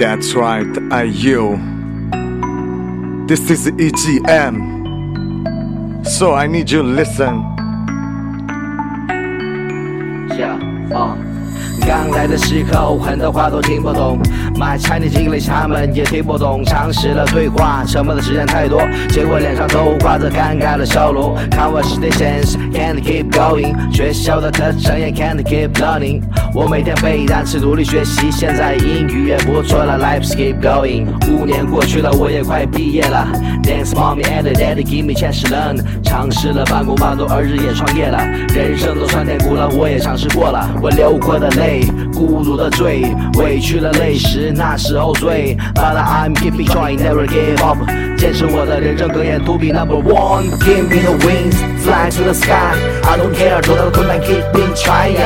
That's right, I you. This is EGM. So I need you listen. Yeah, uh. 刚来的时候，很多话都听不懂。My Chinese English 他们也听不懂。尝试了对话，沉默的时间太多，结果脸上都挂着尴尬的笑容。Conversations can't keep going，学校的课程也 can't keep learning。我每天背单词，独立学习，现在英语也不错了。Life keep going，五年过去了，我也快毕业了。Thanks mommy and daddy give me chance to learn。尝试了半工半读，儿子也创业了。人生都酸甜苦辣，我也尝试过了。我流过的泪。孤独的醉，委屈了泪时，那时候醉。But I'm keeping trying, never give up。坚持我的人生格言，to be number one。Give me the wings, fly to the sky。I don't care，多大的困难，keeping trying。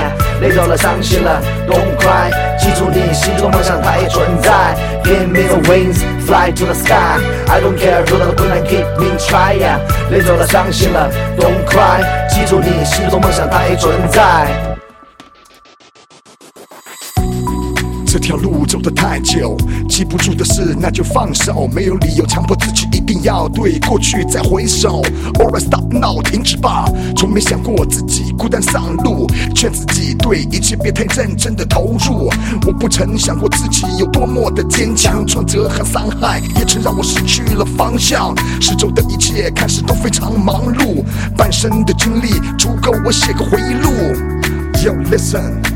累着了，伤心了，don't cry。记住你心中梦想，它也存在。Give me the wings, fly to the sky。I don't care，多大的困难，keeping trying。累着了，伤心了，don't cry。记住你心中梦想，它也存在。这条路走得太久，记不住的事那就放手，没有理由强迫自己一定要对过去再回首。Or stop now，停止吧，从没想过自己孤单上路，劝自己对一切别太认真的投入。我不曾想过自己有多么的坚强，挫折和伤害也曾让我失去了方向。四周的一切看似都非常忙碌，半生的经历足够我写个回忆录。Yo listen。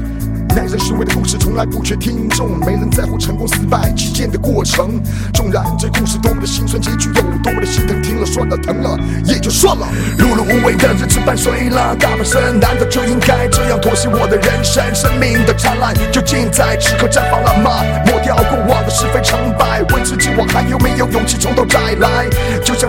耐人寻味的故事从来不缺听众，没人在乎成功失败期间的过程。纵然这故事多么的心酸，结局有多么的心疼，听了算了疼了也就算了。碌碌无为的日子伴随了大半生，难道就应该这样妥协我的人生？生命的灿烂究竟在此刻绽放了吗？抹掉过往的是非成败，问自己我还有没有勇气从头再来？就像。